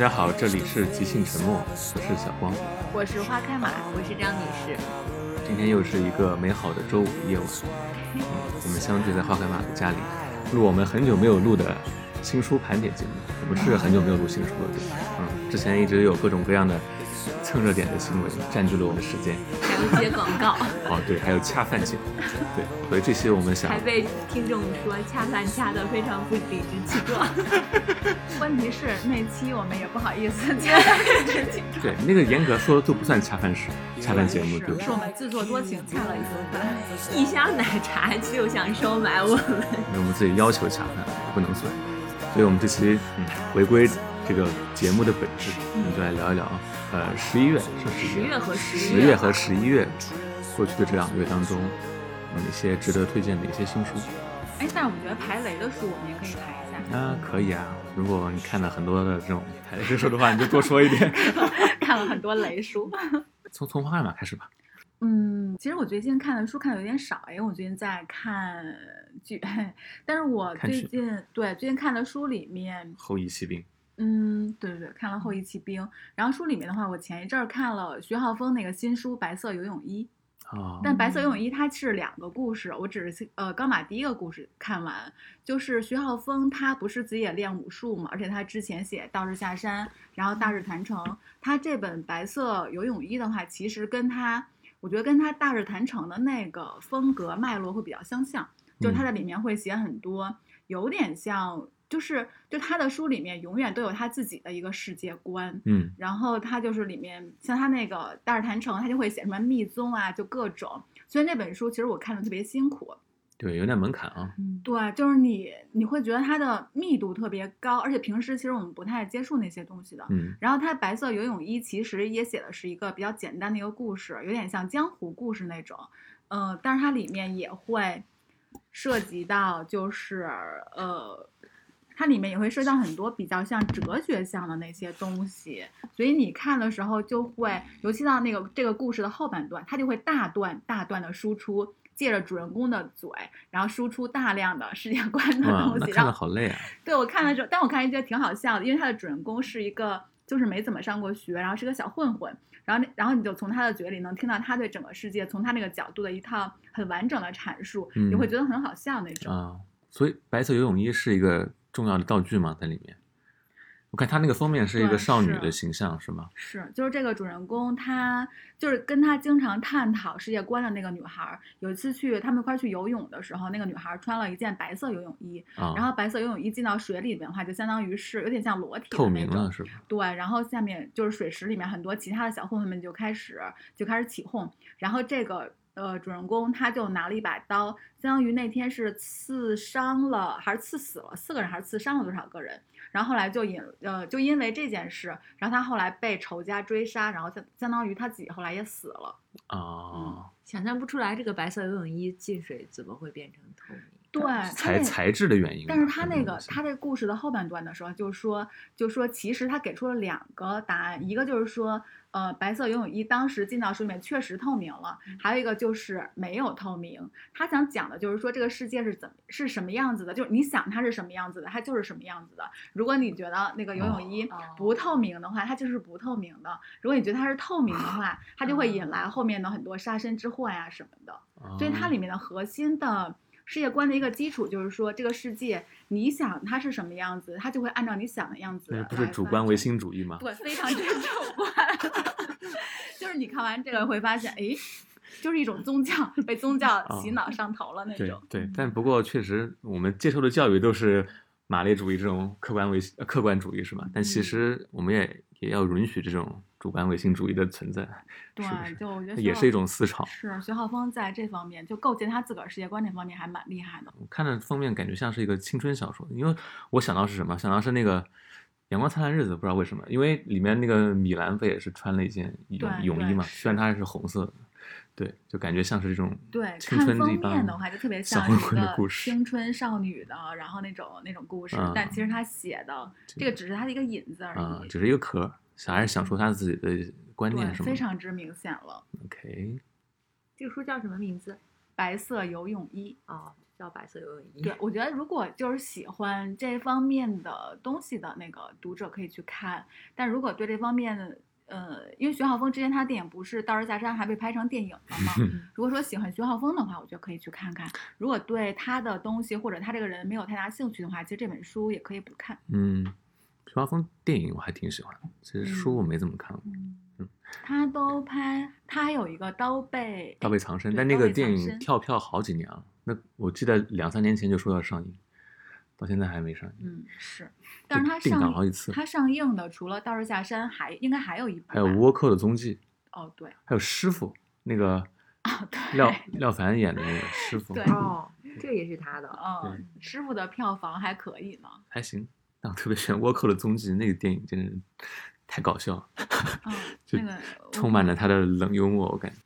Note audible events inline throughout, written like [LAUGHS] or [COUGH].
家好，这里是即兴沉默，我是小光。我是花开马，我是张女士。今天又是一个美好的周五夜晚，嗯，我们相聚在花开马的家里，录我们很久没有录的新书盘点节目。我们是很久没有录新书了，对吧？嗯，之前一直有各种各样的蹭热点的行为占据了我们的时间。还有接广告。[LAUGHS] 哦，对，还有恰饭节目，对，所以这些我们想还被听众说恰饭恰的非常不理直气壮。[LAUGHS] 问题是那期我们也不好意思 [LAUGHS] 恰饭直气壮，对那个严格说都不算恰饭时恰饭节目，对吧是？我们自作多情恰了一顿饭。[LAUGHS] 一箱奶茶就想收买我们，因为我们自己要求恰饭不能算，所以我们这期嗯回归这个节目的本质，我们就来聊一聊，呃，十一月是十一月和十十月和十一月过去的这两个月当中，有哪些值得推荐的一些新书？哎，但是我觉得排雷的书我们也可以排一下。啊，可以啊，如果你看了很多的这种排雷书的话，你就多说一点。[LAUGHS] [LAUGHS] 看了很多雷书。从从花开马开始吧。嗯，其实我最近看的书看的有点少，因为我最近在看剧，但是我最近对最近看的书里面，后羿骑兵，嗯，对对对，看了《后羿骑兵》，然后书里面的话，我前一阵儿看了徐浩峰那个新书《白色游泳衣》，啊，但《白色游泳衣》它是两个故事，我只是呃刚把第一个故事看完，就是徐浩峰他不是自己也练武术嘛，而且他之前写《道士下山》，然后《大日谈成》，他这本《白色游泳衣》的话，其实跟他我觉得跟他《大日谈成》的那个风格脉络会比较相像，就是他在里面会写很多有点像，就是就他的书里面永远都有他自己的一个世界观，嗯然后他就是里面像他那个《大日坛城》，他就会写什么密宗啊，就各种。所以那本书其实我看的特别辛苦，对，有点门槛啊。嗯，对，就是你你会觉得它的密度特别高，而且平时其实我们不太接触那些东西的。嗯然后他白色游泳衣其实也写的是一个比较简单的一个故事，有点像江湖故事那种，呃，但是它里面也会涉及到就是呃。它里面也会涉及到很多比较像哲学向的那些东西，所以你看的时候就会，尤其到那个这个故事的后半段，它就会大段大段的输出，借着主人公的嘴，然后输出大量的世界观的，东西，那看然后的好累啊。对我看的时候，但我看着觉得挺好笑的，因为他的主人公是一个就是没怎么上过学，然后是个小混混，然后那然后你就从他的嘴里能听到他对整个世界从他那个角度的一套很完整的阐述，嗯你会觉得很好笑那种。啊，所以白色游泳衣是一个重要的道具吗？在里面？我看他那个封面是一个少女的形象，是吗？是，就是这个主人公，他就是跟他经常探讨世界观的那个女孩儿。有一次去他们一块儿去游泳的时候，那个女孩儿穿了一件白色游泳衣，啊，然后白色游泳衣进到水里面的话，就相当于是有点像裸体透明了是吧？对，然后下面就是水池里面很多其他的小混混们就开始就开始起哄，然后这个呃主人公他就拿了一把刀，相当于那天是刺伤了还是刺死了四个人，还是刺伤了多少个人？然后后来就引呃就因为这件事，然后他后来被仇家追杀，然后相相当于他自己后来也死了。哦，想象不出来这个白色游泳衣进水怎么会变成透明。对，材材质的原因。但是他那个他这个故事的后半段的时候，就说就说其实他给出了两个答案，一个就是说，呃，白色游泳衣当时进到水里面确实透明了，还有一个就是没有透明。他想讲的就是说这个世界是怎么是什么样子的，就是你想它是什么样子的，它就是什么样子的。如果你觉得那个游泳衣哦不透明的话，它就是不透明的；如果你觉得它是透明的话，它就会引来后面的很多杀身之祸呀什么的。所以它里啊面的核心的世界观的一个基础就是说，这个世界你想它是什么样子，它就会按照你想的样子来那。不是主观唯心主义吗？对，非常之主观。[LAUGHS] 就是你看完这个会发现，哎，就是一种宗教被宗教洗脑上头了那哦对种。对，但不过确实我们接受的教育都是马列主义这种客观唯呃客观主义是吧？但其嗯实我们也也要允许这种主观唯心主义的存在，对是不是？就我觉得也是一种思潮。是徐浩峰在这方面就构建他自个儿世界观这方面还蛮厉害的。我看着封面感觉像是一个青春小说，因为我想到是什么？想到是那个《阳光灿烂日子》，不知道为什么，因为里面那个米兰不也是穿了一件泳对泳衣嘛？虽然它是红色的，对，就感觉像是这种对，青看封春这一帮面的话就特别小混像一个混的故事。青春少女的，然后那种那种故事，嗯但其实他写的这个只是他的一个引子而啊、已，只是一个壳儿，小孩想说他自己的观念，是吗？非常之明显了。OK，这个书叫什么名字？白色游泳衣。哦，叫白色游泳衣。对，我觉得如果就是喜欢这方面的东西的那个读者可以去看，但如果对这方面，呃，因为徐浩峰之前他电影不是《道士下山》还被拍成电影了吗？嗯如果说喜欢徐浩峰的话，我觉得可以去看看。如果对他的东西或者他这个人没有太大兴趣的话，其实这本书也可以不看。嗯，徐浩峰电影我还挺喜欢，其实书我没怎么看过，嗯，他都拍，他还有一个刀背《刀背藏身》，但那个电影跳票好几年了，那我记得两三年前就说要上映，到现在还没上映。嗯，是，但是他定档上好几次。他上映的除了《道士下山》，还应该还有一部，还有倭寇的踪迹，哦，对，还有师傅那个啊，对，廖廖凡演的那个师傅，对。哦，这也是他的。嗯，师傅的票房还可以呢，还行。但我特别喜欢倭寇的踪迹那个电影，真的太搞笑了，[LAUGHS] 那个充满了他的冷幽默，我感觉。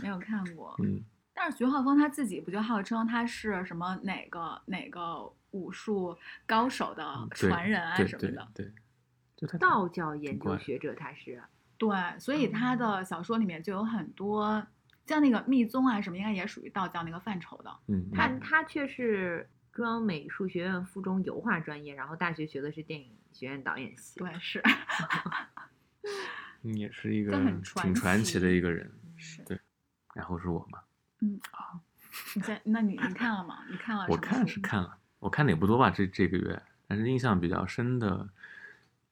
没有看过，嗯，但是徐浩峰他自己不就号称他是什么哪个哪个武术高手的传人啊什么的，对，就他道教研究学者他是，对，所以他的小说里面就有很多。像那个密宗啊什么，应该也属于道教那个范畴的。嗯，他嗯他却是中央美术学院附中油画专业，然后大学学的是电影学院导演系。对，是你也是一个挺传奇的一个人。是。对，然后是我嘛，嗯啊，你在那你你看了吗？你看了我看是看了，我看的也不多吧，这这个月，但是印象比较深的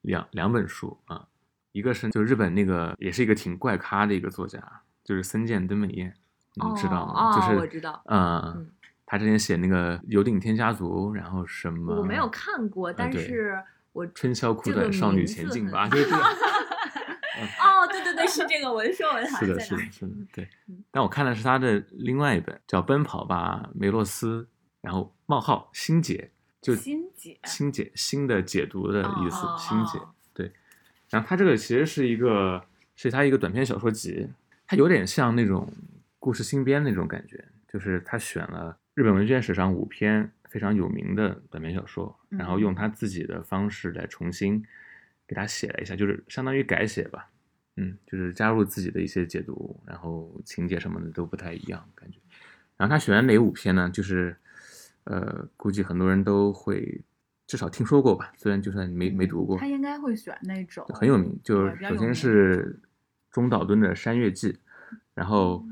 两两本书啊，一个是就日本那个也是一个挺怪咖的一个作家，就是森见登美彦，你知道吗？哦就是我知道嗯嗯，他之前写那个《有顶天家族》，然后什么我没有看过，但是我春宵苦短，少女前进吧，[LAUGHS] 就是这个。[LAUGHS] 哦，对对对，是这个文说文好是的，像在哪是的，是的，对嗯。但我看的是他的另外一本，叫《奔跑吧，梅洛斯》，然后冒号心解，就心解心解新的解读的意思，哦心解哦对。然后他这个其实是一个是他一个短篇小说集，它有点像那种故事新编那种感觉，就是他选了日本文学史上五篇非常有名的短篇小说，然后用他自己的方式来重新给他写了一下，就是相当于改写吧。嗯，就是加入自己的一些解读，然后情节什么的都不太一样，感觉。然后他选的哪五篇呢？就是，呃，估计很多人都会至少听说过吧，虽然就算没没读过他，应该会选那种很有名。就首先是中岛敦的《山月记》，然后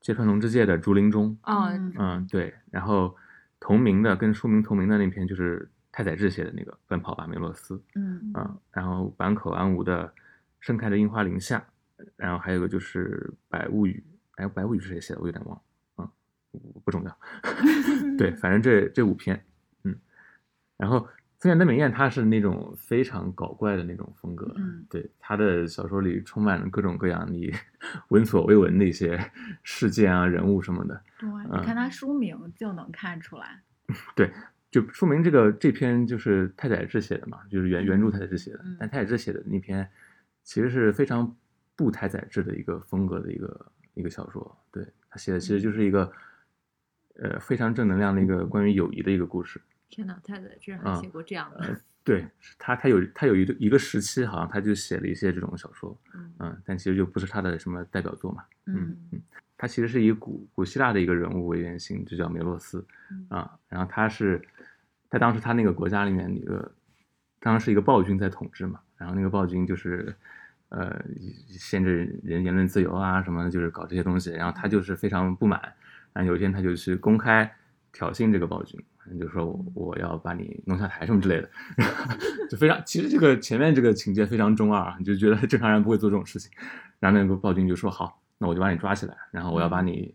芥川龙之介的《竹林中》，哦，嗯嗯，对，然后同名的跟书名同名的那篇就是太宰治写的那个《奔跑吧，梅洛斯》。嗯啊，然后坂口安吾的《盛开的樱花林下》，然后还有一个就是《百物语》，哎，《百物语》是谁写的？我有点忘了，嗯，不不重要。[LAUGHS] 对，反正这这五篇，嗯，然后森见登美彦他是那种非常搞怪的那种风格，嗯。对，他的小说里充满了各种各样你 [LAUGHS] 闻所未闻的一些事件啊、人物什么的，对，嗯你看他书名就能看出来。[LAUGHS] 对，就说明这个这篇就是太宰治写的嘛，就是原原著太宰治写的，嗯。但太宰治写的那篇其实是非常不太宰治的一个风格的一个一个小说，对他写的其实就是一个呃非常正能量的一个关于友谊的一个故事，天哪，太宰治还嗯写过这样的呃，对他他有他有一个一个时期好像他就写了一些这种小说，嗯嗯，但其实就不是他的什么代表作嘛，嗯嗯，他其实是以古古希腊的一个人物为原型，就叫梅洛斯嗯啊。然后他是，他当时他那个国家里面，一个当时是一个暴君在统治嘛。然后那个暴君就是，呃，限制人言论自由啊什么的，就是搞这些东西。然后他就是非常不满，然后有一天他就去公开挑衅这个暴君，就说我我要把你弄下台什么之类的，[LAUGHS] 就非常其实这个前面这个情节非常中二啊，你就觉得正常人不会做这种事情。然后那个暴君就说好，那我就把你抓起来，然后我要把你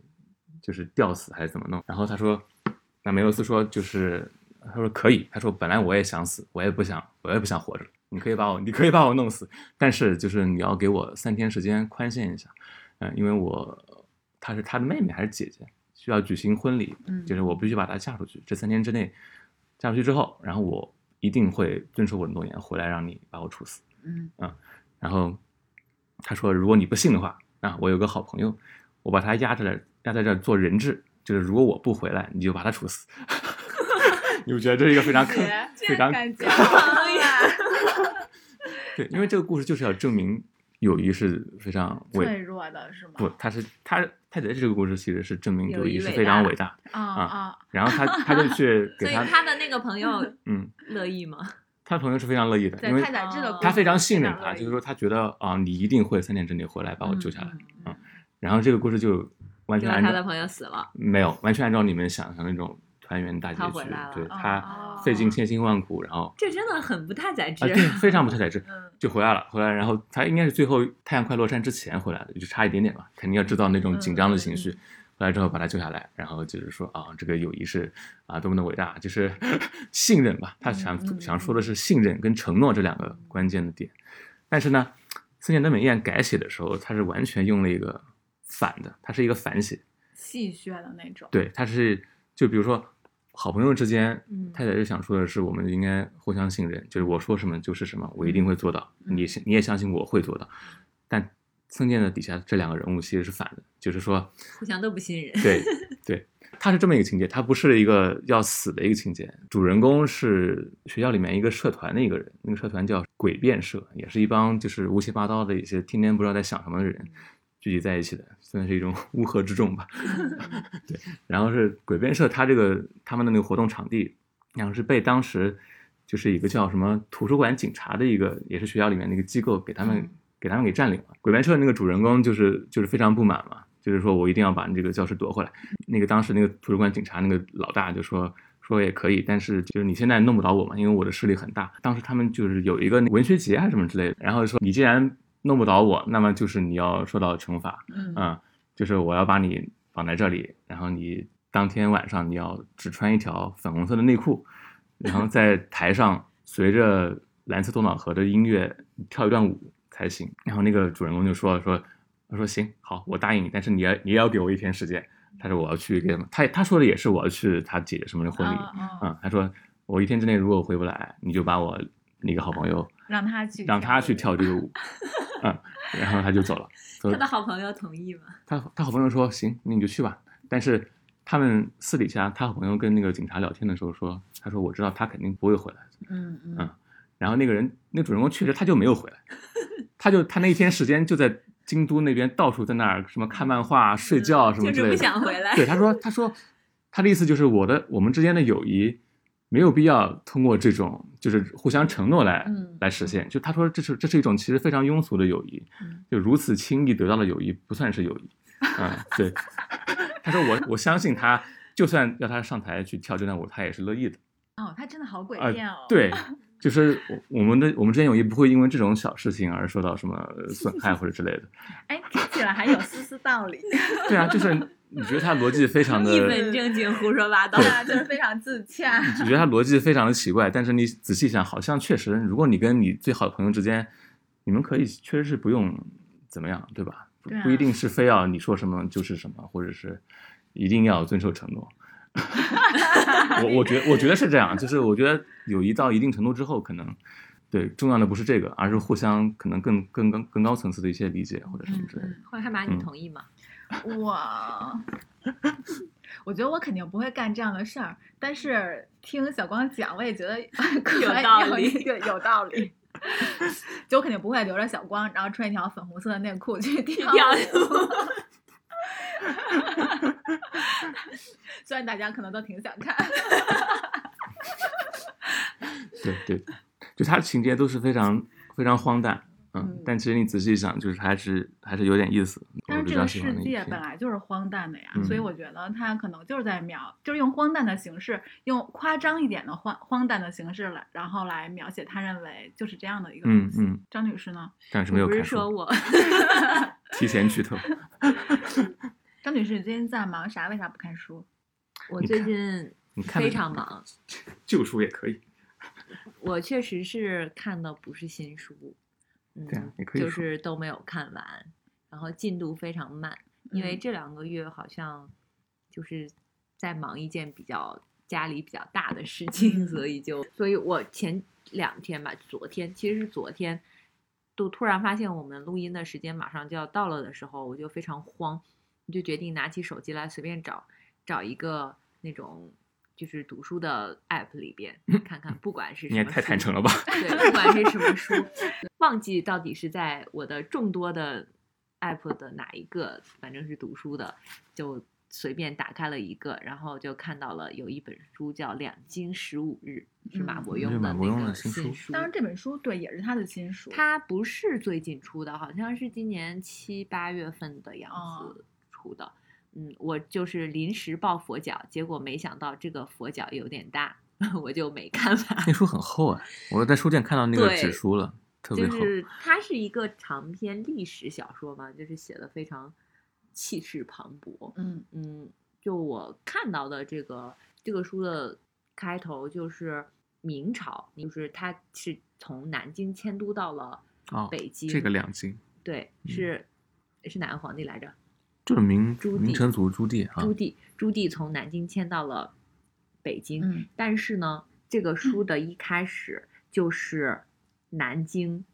就是吊死还是怎么弄？然后他说，那梅洛斯说就是他说可以，他说本来我也想死，我也不想我也不想活着，你可以把我你可以把我弄死，但是就是你要给我三天时间宽限一下，嗯、因为我她是他的妹妹还是姐姐，需要举行婚礼，嗯就是我必须把她嫁出去，这三天之内嫁出去之后，然后我一定会遵守我的诺言，回来让你把我处死。嗯然后他说，如果你不信的话，啊，我有个好朋友，我把他压在这儿，压在这儿做人质，就是如果我不回来，你就把他处死。[LAUGHS] 你不觉得这是一个非常坑、[LAUGHS] 非常感觉好呀。[LAUGHS] 对？因为这个故事就是要证明友谊是非常伟脆弱的是吗？不，他是他太宰治这个故事其实是证明友谊是非常大伟大的。啊啊，然后他他就去 [LAUGHS] 所以给他，他的那个朋友 [LAUGHS] 嗯，乐意吗？[LAUGHS] 他朋友是非常乐意的，因为他非常信任他，就是说他觉得啊，你一定会三天之内回来把我救下来。嗯然后这个故事就完全按照他的朋友死了，没有完全按照你们想象那种团圆大结局对他费尽千辛万苦，然后这真的很不太宰治。啊对，非常不太宰治，嗯就回来了，回来，然后他应该是最后太阳快落山之前回来的，就差一点点吧，肯定要制造那种紧张的情绪。回来之后把他救下来，然后就是说啊，这个友谊是啊多么的伟大，就是 [LAUGHS] 信任吧。他想、想说的是信任跟承诺这两个关键的点。但是呢，森田德美彦改写的时候，他是完全用了一个反的，他是一个反写。戏谑的那种。对，他是就比如说好朋友之间，太太就想说的是，我们应该互相信任，就是我说什么就是什么，我一定会做到，嗯你你也相信我会做到。但曾健的底下这两个人物其实是反的，就是说，互相都不信任。对对，他是这么一个情节，他不是一个要死的一个情节。主人公是学校里面一个社团的一个人，那个社团叫诡辩社，也是一帮就是乌七八糟的一些天天不知道在想什么的人聚集在一起的，算是一种 [LAUGHS] 乌合之众吧。[LAUGHS] 对，然后是鬼辩社，他这个他们的那个活动场地，然后是被当时就是一个叫什么图书馆警察的一个，也是学校里面那个机构给他们、嗯给他们给占领了。鬼辩社那个主人公就是就是非常不满嘛，就是说我一定要把这个教室夺回来。那个当时那个图书馆警察那个老大就说。说也可以，但是就是你现在弄不倒我嘛，因为我的势力很大。当时他们就是有一个文学节还是什么之类的，然后说你既然弄不倒我，那么就是你要受到惩罚。嗯嗯，就是我要把你绑在这里，然后你当天晚上你要只穿一条粉红色的内裤，然后在台上随着蓝色多瑙河的音乐跳一段舞才行。然后那个主人公就说说，他说行，好，我答应你，但是你要你也要给我一天时间。他说我要去给？他他说的也是我要去他姐姐什么的婚礼。嗯嗯嗯，他说我一天之内如果回不来，你就把我那个好朋友让他去，让他去。跳这个舞，[LAUGHS] 嗯，然后他就走了。走他的好朋友同意吗？他他好朋友说行，那你就去吧。但是他们私底下，他好朋友跟那个警察聊天的时候说，他说我知道他肯定不会回来。嗯嗯嗯然后那个人，那主人公确实他就没有回来，[LAUGHS] 他就他那一天时间就在京都那边到处在那儿什么看漫画、睡觉什么就是不之类的。想回来。对，他说他说他的意思就是我的我们之间的友谊没有必要通过这种就是互相承诺来、嗯来实现。就他说这是这是一种其实非常庸俗的友谊，嗯就如此轻易得到的友谊不算是友谊。[LAUGHS] 嗯，对。[LAUGHS] 他说我我相信他，就算要他上台去跳这段舞，他也是乐意的。哦，他真的好诡啊、辩哦。对，[LAUGHS] 就是我我们的我们之间友谊不会因为这种小事情而受到什么呃损害或者之类的。[LAUGHS] 哎，听起来还有丝丝道理。[LAUGHS] 对啊，就是你觉得他逻辑非常的 [LAUGHS] 一本正经胡说八道对。啊，就是非常自洽。你觉得他逻辑非常的奇怪，但是你仔细想，好像确实，如果你跟你最好的朋友之间，你们可以确实是不用怎么样，对吧？不对啊不一定是非要你说什么就是什么，或者是一定要遵守承诺。[LAUGHS] 我我觉我觉得是这样，就是我觉得友谊到一定程度之后，可能对重要的不是这个，而是互相可能更更更更高层次的一些理解或者什么之类的。后海马，你嗯同意吗？我，[LAUGHS] 我觉得我肯定不会干这样的事儿，但是听小光讲，我也觉得 [LAUGHS] 可以有道理有有道理。就我肯定不会留着小光，然后穿一条粉红色的内裤去跳跳舞。[LAUGHS] 虽然大家可能都挺想看，[LAUGHS] 对对，就他的情节都是非常非常荒诞，嗯嗯，但其实你仔细想，就是还是还是有点意思。但是这个世界本来就是荒诞的呀，嗯所以我觉得他可能就是在描，就是用荒诞的形式，用夸张一点的荒荒诞的形式来，然后来描写他认为就是这样的一个东西。嗯嗯，张女士呢？但是没有不是说我 [LAUGHS] [LAUGHS] 提前剧透。张女士，你最近在忙啥？为啥不看书？我最近非常忙，[LAUGHS] 旧书也可以，我确实是看的不是新书，嗯对啊也可以就是都没有看完，然后进度非常慢，因为嗯。这两个月好像就是在忙一件比较家里比较大的事情，嗯。所以就，所以我前两天吧，昨天其实是昨天，都突然发现我们录音的时间马上就要到了的时候，我就非常慌，我就决定拿起手机来随便找找一个那种就是读书的 app 里边看看，不管是你也什么书太坦诚了吧？对，不管是什么书，[LAUGHS] 忘记到底是在我的众多的 app 的哪一个，反正是读书的，就随便打开了一个，然后就看到了有一本书叫《两京十五日》，是马嗯伯是马伯庸庸的那个新书书。当然这本书对也是他的新书，他不是最近出的，好像是今年七八月份的样哦子出的。嗯，我就是临时抱佛脚，结果没想到这个佛脚有点大，[LAUGHS] 我就没看完。那书很厚啊，我在书店看到那个纸书了，特别厚。就是它是一个长篇历史小说嘛，就是写的非常气势磅礴。嗯嗯，就我看到的这个这个书的开头就是明朝，就是它是从南京迁都到了哦，北京。这个两京对，嗯是、是哪个皇帝来着？就是明朱明成祖朱棣啊，朱棣。朱棣从南京迁到了北京，嗯但是呢，这个书的一开始就是南京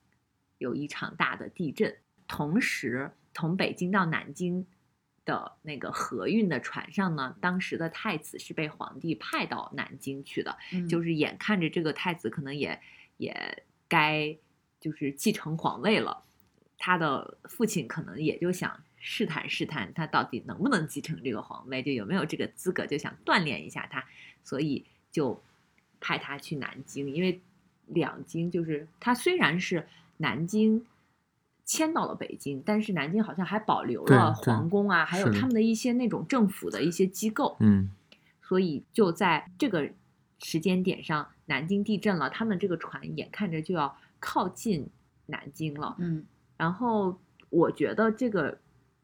有一场大的地震，同时从北京到南京的那个河运的船上呢，当时的太子是被皇帝派到南京去的，嗯，就是眼看着这个太子可能也也该就是继承皇位了，他的父亲可能也就想试探试探他到底能不能继承这个皇位，就有没有这个资格，就想锻炼一下他，所以就派他去南京，因为两京就是他虽然是南京。迁到了北京，但是南京好像还保留了皇宫啊，还有他们的一些那种政府的一些机构。嗯所以就在这个时间点上，南京地震了，他们这个船眼看着就要靠近南京了。嗯然后我觉得这个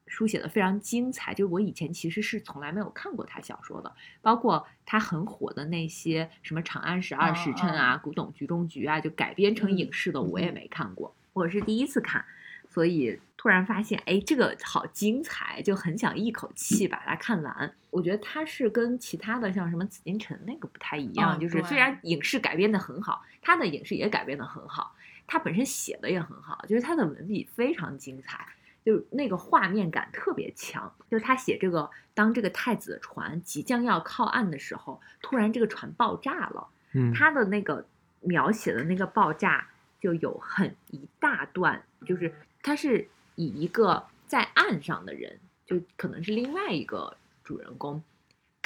书写的非常精彩，就是我以前其实是从来没有看过他小说的，包括他很火的那些什么《长安十二时辰》啊，古董局中局》啊，就改编成影视的，嗯我也没看过，我是第一次看。所以突然发现，哎，这个好精彩，就很想一口气把它看完。我觉得它是跟其他的像什么紫禁城那个不太一样，嗯就是虽然影视改编的很好，他的影视也改编的很好，他本身写的也很好，就是他的文笔非常精彩，就那个画面感特别强。就他写这个，当这个太子的船即将要靠岸的时候，突然这个船爆炸了。嗯，他的那个描写的那个爆炸就有很一大段，就是他是以一个在岸上的人，就可能是另外一个主人公。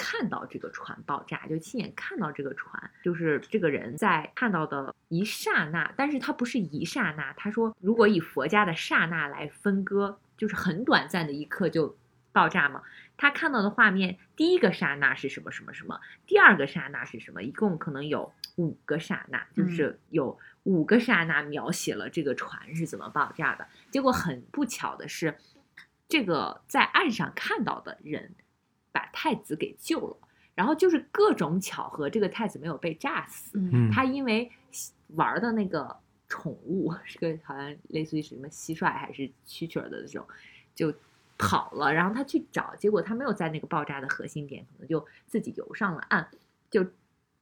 看到这个船爆炸，就亲眼看到这个船，就是这个人在看到的一刹那，但是他不是一刹那。他说，如果以佛家的刹那来分割，就是很短暂的一刻就爆炸嘛。他看到的画面，第一个刹那是什么什么什么，第二个刹那是什么，一共可能有五个刹那，就是有五个刹那描写了这个船是怎么爆炸的。结果很不巧的是，这个在岸上看到的人把太子给救了，然后就是各种巧合，这个太子没有被炸死，嗯嗯。他因为玩的那个宠物是个好像类似于什么蟋蟀还是蛐蛐儿的那种，就跑了，然后他去找，结果他没有在那个爆炸的核心点，可能就自己游上了岸，就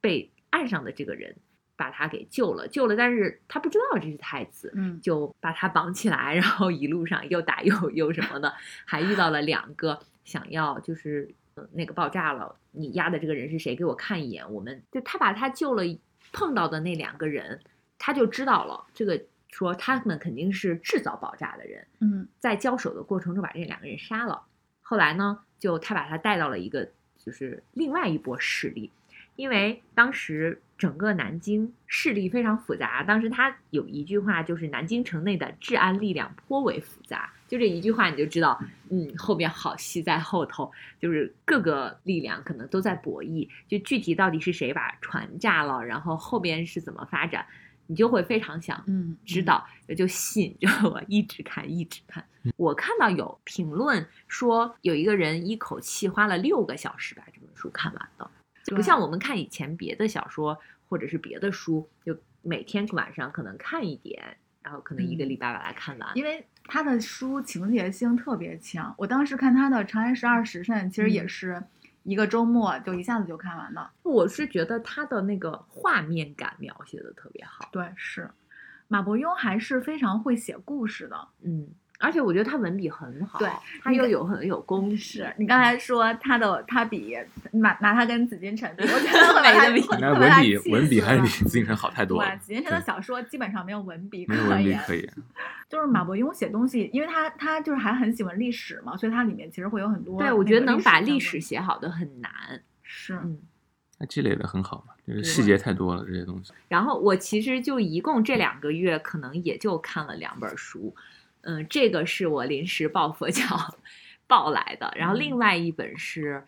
被岸上的这个人把他给救了，救了，但是他不知道这是太子，嗯就把他绑起来，[LAUGHS] 然后一路上又打又又什么的，还遇到了两个想要就是呃那个爆炸了，你压的这个人是谁？给我看一眼。我们就他把他救了，碰到的那两个人，他就知道了这个说他们肯定是制造爆炸的人，嗯在交手的过程中把这两个人杀了。后来呢，就他把他带到了一个就是另外一波势力，因为当时整个南京势力非常复杂。当时他有一句话，就是南京城内的治安力量颇为复杂。就这一句话，你就知道，嗯，后边好戏在后头，就是各个力量可能都在博弈。就具体到底是谁把船炸了，然后后边是怎么发展，你就会非常想嗯，知道，也就吸引着我一直看，一直看。我看到有评论说，有一个人一口气花了六个小时把这本书看完的，就不像我们看以前别的小说或者是别的书，就每天晚上可能看一点，然后可能一个嗯礼拜把它看完。因为他的书情节性特别强，我当时看他的《长安十二时辰》，其实也嗯是一个周末就一下子就看完了。我是觉得他的那个画面感描写的特别好。对，是马伯庸还是非常会写故事的。嗯，而且我觉得他文笔很好，对他又有很有公式你刚才说他的他比拿拿他跟紫禁城比，我觉得 [LAUGHS] 会把他没得比那会会把他文笔文笔还是比紫禁城好太多对，了，紫禁城的小说基本上没有文笔可没有文笔言。可以。就是马伯庸写东西，因为他他就是还很喜欢历史嘛，所以他里面其实会有很多。对，我觉得能把历历史写好的很难。是嗯，他积累的很好嘛，就是细节太多了这些东西。然后我其实就一共这两个月，可能也就看了两本书。嗯，这个是我临时抱佛脚 [LAUGHS] 抱来的，然后另外一本是，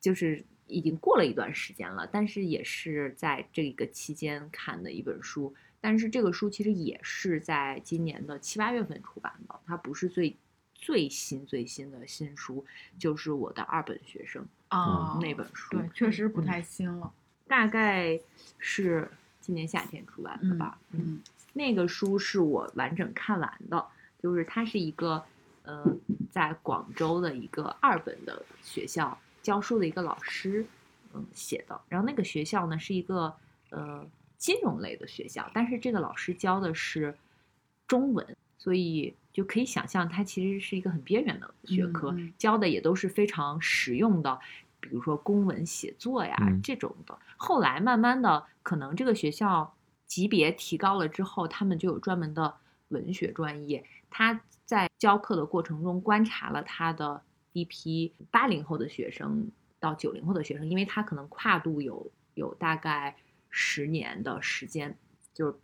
就是已经过了一段时间了，但是也是在这个期间看的一本书。但是这个书其实也是在今年的七八月份出版的，它不是最最新最新的新书，就是我的二本学生啊，那本书。对，确实不嗯太新了。大概是今年夏天出版的吧。嗯那个书是我完整看完的，就是他是一个呃，在广州的一个二本的学校教书的一个老师嗯写的。然后那个学校呢是一个呃金融类的学校，但是这个老师教的是中文，所以就可以想象它其实是一个很边缘的学科，教的也都是非常实用的。比如说公文写作呀、嗯这种的，后来慢慢的，可能这个学校级别提高了之后，他们就有专门的文学专业。他在教课的过程中观察了他的一批八零后的学生到九零后的学生，因为他可能跨度有有大概十年的时间，就是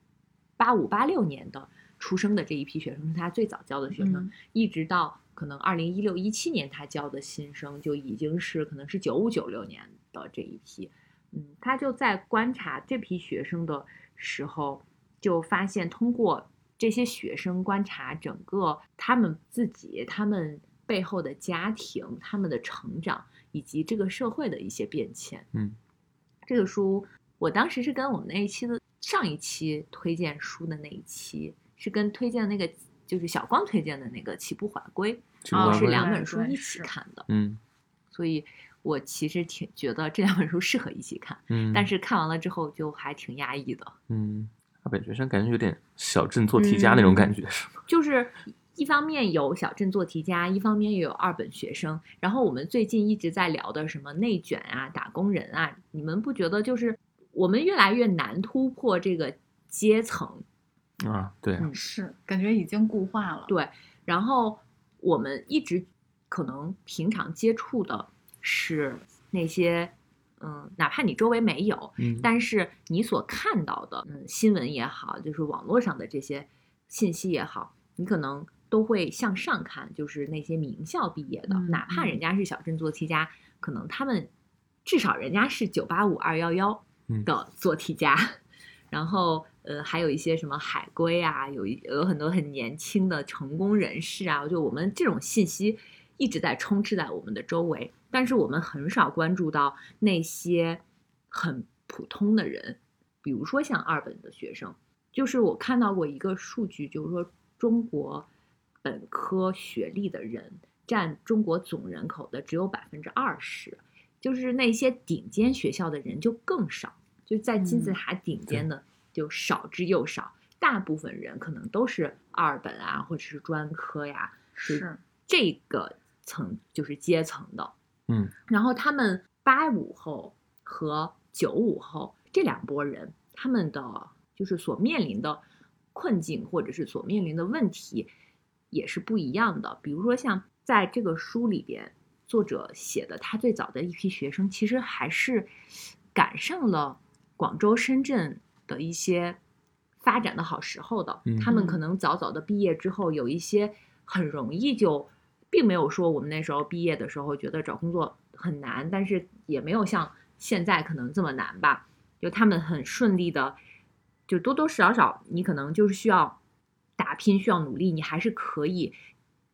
八五八六年的出生的这一批学生是他最早教的学生，嗯一直到可能二零一六一七年他教的新生就已经是可能是九五九六年的这一批，嗯，他就在观察这批学生的时候，就发现通过这些学生观察整个他们自己、他们背后的家庭、他们的成长以及这个社会的一些变迁。嗯，这个书我当时是跟我们那一期的上一期推荐书的那一期是跟推荐的那个就是小光推荐的那个《起步缓归》啊是去过关对两本书一起看的，嗯。所以我其实挺觉得这两本书适合一起看，嗯，但是看完了之后就还挺压抑的，嗯，二本学生感觉有点小镇做题家那种感觉，是吗？[LAUGHS] 就是一方面有小镇做题家，一方面又有二本学生。然后我们最近一直在聊的什么内卷啊、打工人啊，你们不觉得就是我们越来越难突破这个阶层？啊，对，嗯是感觉已经固化了。对，然后我们一直可能平常接触的是那些。嗯，哪怕你周围没有，嗯，但是你所看到的，嗯，新闻也好，就是网络上的这些信息也好，你可能都会向上看，就是那些名校毕业的，嗯哪怕嗯人。家是小镇做题家，可能他们至少人家是九八五二幺幺嗯。的做题家，然后呃，还有一些什么海归啊，有一有很多很年轻的成功人士啊，就我们这种信息一直在充斥在我们的周围，但是我们很少关注到那些很普通的人，比如说像二本的学生，就是我看到过一个数据，就是说中国本科学历的人占中国总人口的只有百分之二十，就是那些顶尖学校的人就更少，就在金字嗯塔顶尖的就少之又少，大部分人可能都是二本啊，或者是专科呀，是。这个层就是阶层的。嗯然后他们八五后和九五后这两拨人，他们的就是所面临的困境或者是所面临的问题也是不一样的。比如说像在这个书里边，作者写的他最早的一批学生，其实还是赶上了广州、深圳的一些发展的好时候的。嗯他们可嗯能早早的毕业之后，有一些很容易就，并没有说我们那时候毕业的时候觉得找工作很难，但是也没有像现在可能这么难吧。就他们很顺利的，就多多少少你可能就是需要打拼，需要努力，你还是可以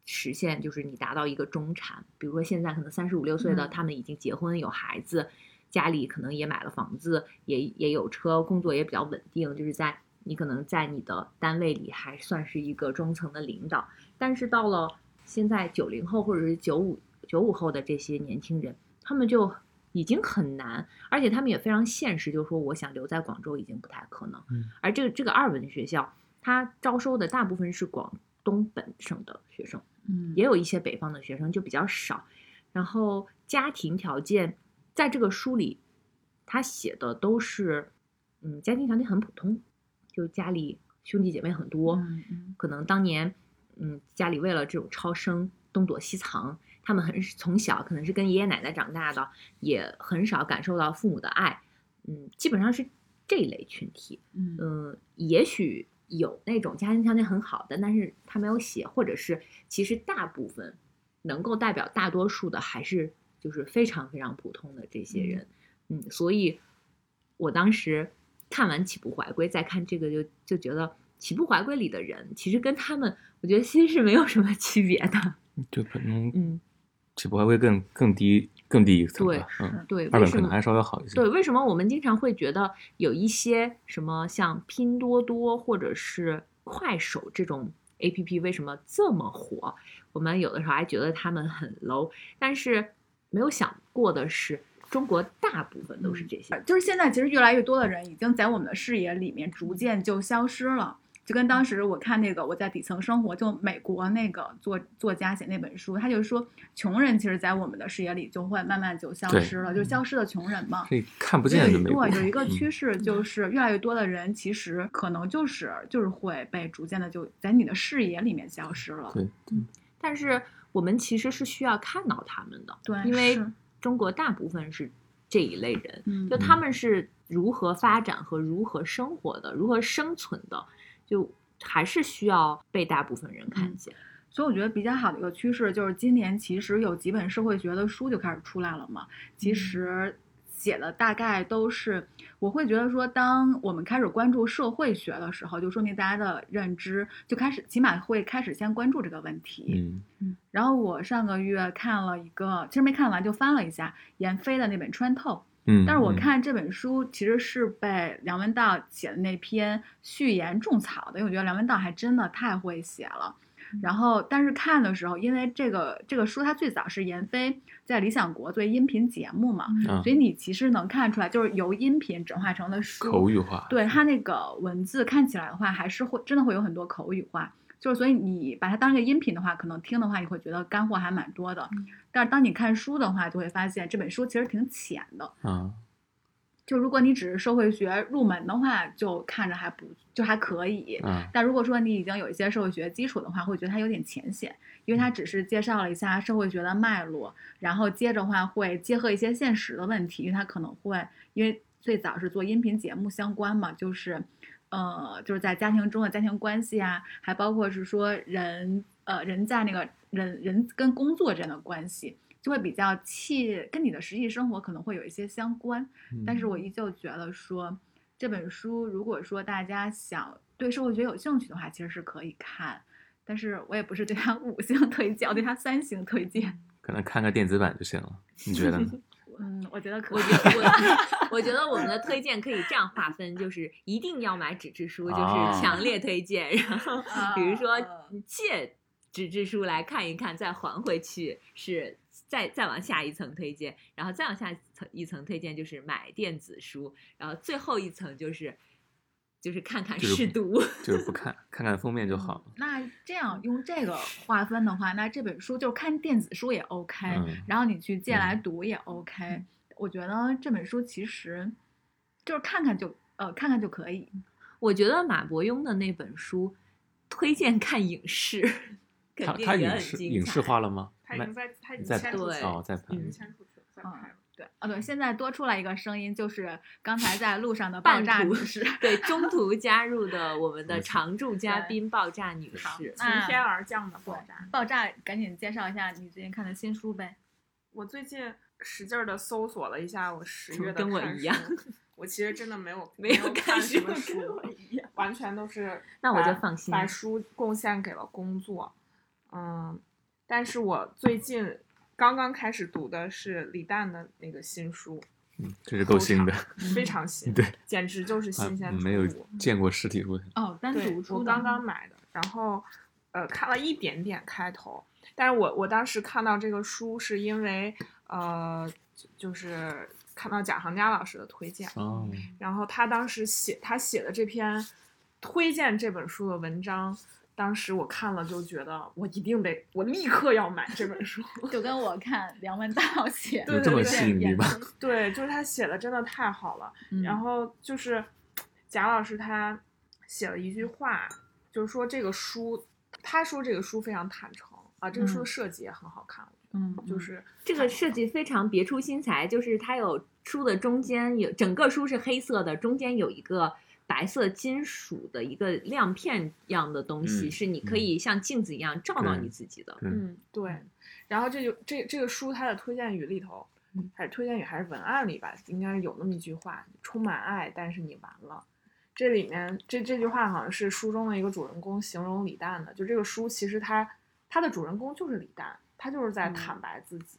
实现，就是你达到一个中产。比如说现在可能三十五六岁的，嗯他们已经结婚有孩子，家里可能也买了房子，也也有车，工作也比较稳定，就是在你可能在你的单位里还算是一个中层的领导。但是到了现在九零后或者是九五九五后的这些年轻人，他们就已经很难，而且他们也非常现实，就是说我想留在广州已经不太可能。嗯而这个这个二本学校，它招收的大部分是广东本省的学生，嗯也有一些北方的学生，就比较少。然后家庭条件在这个书里，他写的都是，嗯，家庭条件很普通，就家里兄弟姐妹很多，嗯嗯可能当年，嗯，家里为了这种超生东躲西藏，他们很从小可能是跟爷爷奶奶长大的，也很少感受到父母的爱，嗯，基本上是这一类群体。嗯嗯，也许有那种家庭条件很好的，但是他没有写，或者是其实大部分能够代表大多数的，还是就是非常非常普通的这些人。嗯，所以我当时看完《起步怀归》，再看这个就就觉得《起步怀归》里的人，其实跟他们，我觉得其实是没有什么区别的。[LAUGHS] 就可能嗯，起步还会更更低更低一层对吧，嗯，对，二本可能还稍微好一些。对，为什么我们经常会觉得有一些什么像拼多多或者是快手这种 A P P 为什么这么火？我们有的时候还觉得他们很 low，但是没有想过的是，中国大部分都是这些。就是现在其实越来越多的人已经在我们的视野里面逐渐就消失了。就跟当时我看那个我在底层生活，就美国那个作作家写那本书，他就说穷人其实，在我们的视野里就会慢慢就消失了，就消失的穷人嘛。这看不见的美国，对，有一个嗯趋势就是越来越多的人其实可能就是就是会被逐渐的就在你的视野里面消失了。对，但是我们其实是需要看到他们的，对因为中国大部分是这一类人，嗯就他们是如何发展和如何生活的，如何生存的，就还是需要被大部分人看嗯见。所以我觉得比较好的一个趋势就是今年其实有几本社会学的书就开始出来了嘛。其实写的大概都是，我会觉得说，当我们开始关注社会学的时候，就说明大家的认知就开始，起码会开始先关注这个问题。嗯然后我上个月看了一个，其实没看完就翻了一下闫飞的那本《穿透》。嗯，但是我嗯看这本书其实是被梁文道写的那篇序言种草的，因为我觉得梁文道还真的太会写了。然后，但是看的时候，因为这个这个书它最早是闫飞在理想国做音频节目嘛，啊所以你其实能看出来，就是由音频转化成的书，口语化，对它那个文字看起来的话，还是会真的会有很多口语化。就是所以你把它当一个音频的话，可能听的话，你会觉得干货还蛮多的。但是当你看书的话，就会发现这本书其实挺浅的。啊，就如果你只是社会学入门的话，就看着还不就还可以。啊，但如果说你已经有一些社会学基础的话，会觉得它有点浅显，因为它只是介绍了一下社会学的脉络，然后接着话会结合一些现实的问题，因为它可能会因为最早是做音频节目相关嘛，就是呃就是在家庭中的家庭关系啊，还包括是说人呃人在那个人人跟工作之间的关系。就会比较切，跟你的实际生活可能会有一些相关，但是我依旧觉得说，这本书如果说大家想对社会学有兴趣的话，其实是可以看。但是我也不是对他五星推荐，我对他三星推荐。可能看个电子版就行了，你觉得呢？[LAUGHS] 嗯，我觉得可我以。觉得我 [LAUGHS] 我觉得我们的推荐可以这样划分，就是一定要买纸质书，就是哦强烈推荐。然后比如说啊借纸质书来看一看，再还回去是再再往下一层推荐，然后再往下一层一层推荐就是买电子书，然后最后一层就是就是看看试读。就是不看，看看封面就好了。那这样用这个划分的话，那这本书就是看电子书也 OK，、嗯然后你去借来嗯读也 OK、我觉得这本书其实就是看看就呃看看就可以。我觉得马伯庸的那本书推荐看影视，肯他他定也影视很精彩影视化了吗？他已经在，他已经在在拍已经嗯签出去了，在嗯拍了。对，哦对，现在多出来一个声音，就是刚才在路上的爆炸女士。对中途加入的我们的嗯常驻嘉宾爆炸女好，士。从天而降的爆炸。爆炸，赶紧介绍一下你最近看的新书呗。我最近使劲儿的搜索了一下我十月的看跟我一样，我其实真的没有没有有看什么书跟我一样，完全都是 [LAUGHS] 那我就把放心把书贡献给了工作，嗯，但是我最近刚刚开始读的是李诞的那个新书，嗯，这是够新的，非常 [LAUGHS] 新，对，简直就是啊新鲜没有见过实体书。哦，单独，出的。我刚刚买的，然后呃看了一点点开头，但是我我当时看到这个书是因为呃就就是看到贾行家老师的推荐，哦，然后他当时写他写的这篇推荐这本书的文章，当时我看了就觉得我一定得，我立刻要买这本书。[LAUGHS] 就跟我看梁文道 [LAUGHS] 写对有这么对吸引力吗？[LAUGHS] 对，就是他写的真的太好了。嗯然后就是贾老师他写了一句话，就是说这个书，他说这个书非常坦诚啊，这个书嗯的设计也很好看，嗯，就是这个设计非常别出心裁，就是它有书的中间有整个书是黑色的，中间有一个白色金属的一个亮片样的东西，嗯是你可以像镜子一样照到你自己的。嗯，对。然后这就这这个书它的推荐语里头，还是推荐语还是文案里吧，应该有那么一句话：充满爱，但是你完了。这里面这这句话好像是书中的一个主人公形容李诞的，就这个书其实它它的主人公就是李诞，他就是在嗯。坦白自己，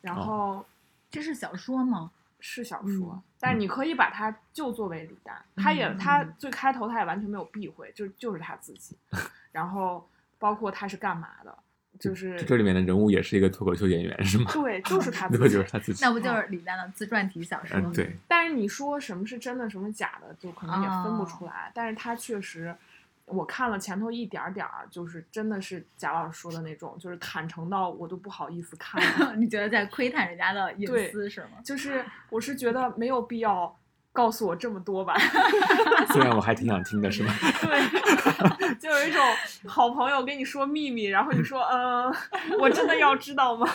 然哦。后这是小说吗？是小说，嗯但是你可以把它就作为李诞，他也嗯他嗯。最开头他也完全没有避讳，就就是他自己，[LAUGHS] 然后包括他是干嘛的，就是这里面的人物也是一个脱口秀演员是吗？对，就是他 [LAUGHS] 自，己，就是他自己。那不就是李诞的自传体小说对，但是你说什么是真的，什么假的，就可能也分不哦。出来。但是他确实，我看了前头一点儿点儿，就是真的是贾老师说的那种，就是坦诚到我都不好意思看了。[LAUGHS] 你觉得在窥探人家的隐私是吗？就是我是觉得没有必要告诉我这么多吧。[LAUGHS] 虽然我还挺想听的，是吧？[LAUGHS] 对，就有一种好朋友跟你说秘密，然后你说，嗯、我真的要知道吗？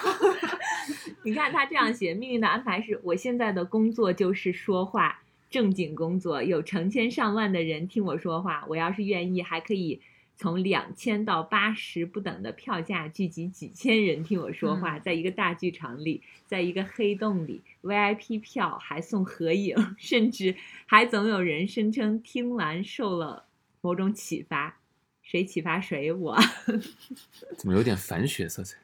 你看他这样写，命运的安排是我现在的工作就是说话，正经工作，有成千上万的人听我说话。我要是愿意，还可以从两千到八十不等的票价聚集几千人听我说话，在一个大剧场里，在一个黑洞里，VIP 票还送合影，甚至还总有人声称听完受了某种启发。谁启发谁？我。[LAUGHS] 怎么有点反血色彩？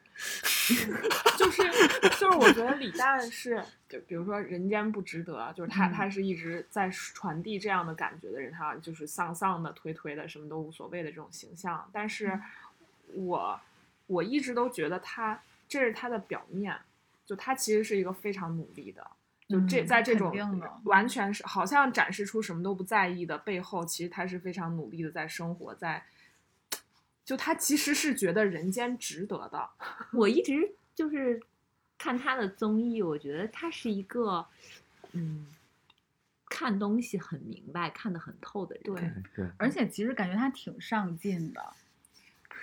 就 [LAUGHS] 是就是，我觉得李诞是，就比如说人间不值得，就是他嗯他是一直在传递这样的感觉的人，他就是丧丧的、推推的，什么都无所谓的这种形象。但是我我一直都觉得他这是他的表面，就他其实是一个非常努力的。就这嗯在这种完全是好像展示出什么都不在意的背后，其实他是非常努力的在生活，在就他其实是觉得人间值得的。[LAUGHS] 我一直就是看他的综艺，我觉得他是一个，嗯，看东西很明白、看得很透的人。对对，而且其实感觉他挺上进的，